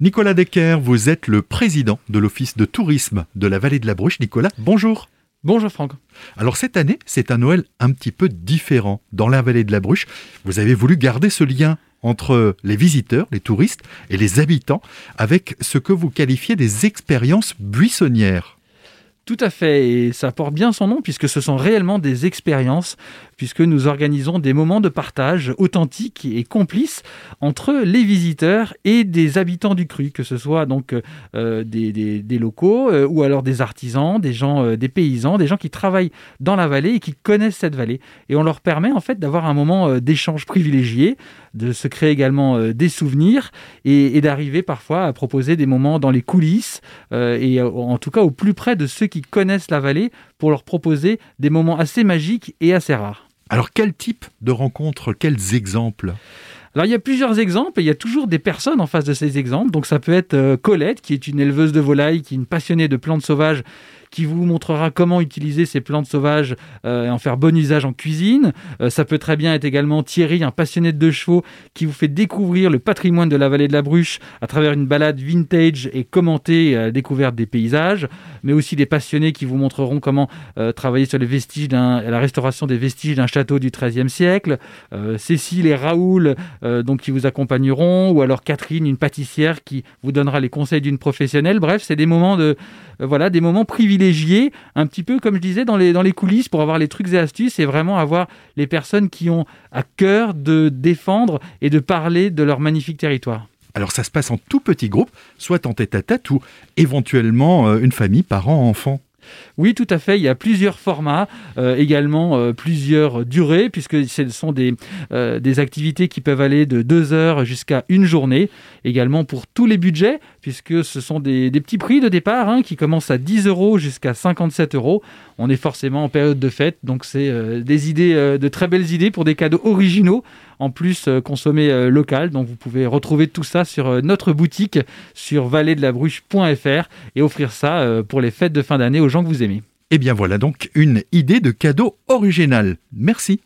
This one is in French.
Nicolas Decker, vous êtes le président de l'Office de tourisme de la vallée de la Bruche. Nicolas, bonjour. Bonjour Franck. Alors cette année, c'est un Noël un petit peu différent. Dans la vallée de la Bruche, vous avez voulu garder ce lien entre les visiteurs, les touristes et les habitants avec ce que vous qualifiez des expériences buissonnières. Tout à fait, et ça porte bien son nom puisque ce sont réellement des expériences, puisque nous organisons des moments de partage authentiques et complices entre les visiteurs et des habitants du cru, que ce soit donc euh, des, locaux euh, ou alors des artisans, des gens, euh, des paysans, des gens qui travaillent dans la vallée et qui connaissent cette vallée. Et on leur permet en fait d'avoir un moment d'échange privilégié, de se créer également des souvenirs et, et d'arriver parfois à proposer des moments dans les coulisses et en tout cas au plus près de ceux qui qui connaissent la vallée pour leur proposer des moments assez magiques et assez rares. Alors quel type de rencontres, quels exemples? Alors il y a plusieurs exemples et il y a toujours des personnes en face de ces exemples. Donc ça peut être euh, Colette qui est une éleveuse de volailles, qui est une passionnée de plantes sauvages qui vous montrera comment utiliser ces plantes sauvages euh, et en faire bon usage en cuisine. Euh, ça peut très bien être également Thierry, un passionné de chevaux, qui vous fait découvrir le patrimoine de la vallée de la Bruche à travers une balade vintage et commenter la découverte des paysages, mais aussi des passionnés qui vous montreront comment travailler sur les vestiges la restauration des vestiges d'un château du XIIIe siècle. Cécile et Raoul euh, donc qui vous accompagneront, ou alors Catherine, une pâtissière qui vous donnera les conseils d'une professionnelle. Bref, c'est des moments de euh, voilà des moments privilégiés, un petit peu comme je disais dans les dans les coulisses pour avoir les trucs et astuces et vraiment avoir les personnes qui ont à cœur de défendre et de parler de leur magnifique territoire. Alors ça se passe en tout petit groupe, soit en tête à tête ou éventuellement euh, une famille, parents, enfants. Oui, tout à fait. Il y a plusieurs formats, euh, également euh, plusieurs durées, puisque ce sont des, euh, des activités qui peuvent aller de deux heures jusqu'à une journée. Également pour tous les budgets, puisque ce sont des, petits prix de départ hein, qui commencent à 10 euros jusqu'à 57 euros. On est forcément en période de fête, donc c'est des idées, de très belles idées pour des cadeaux originaux en plus consommés local. Donc vous pouvez retrouver tout ça sur notre boutique sur vallée-de-la-bruche.fr et offrir ça pour les fêtes de fin d'année vous aimez. Et eh bien voilà donc une idée de cadeau original. Merci.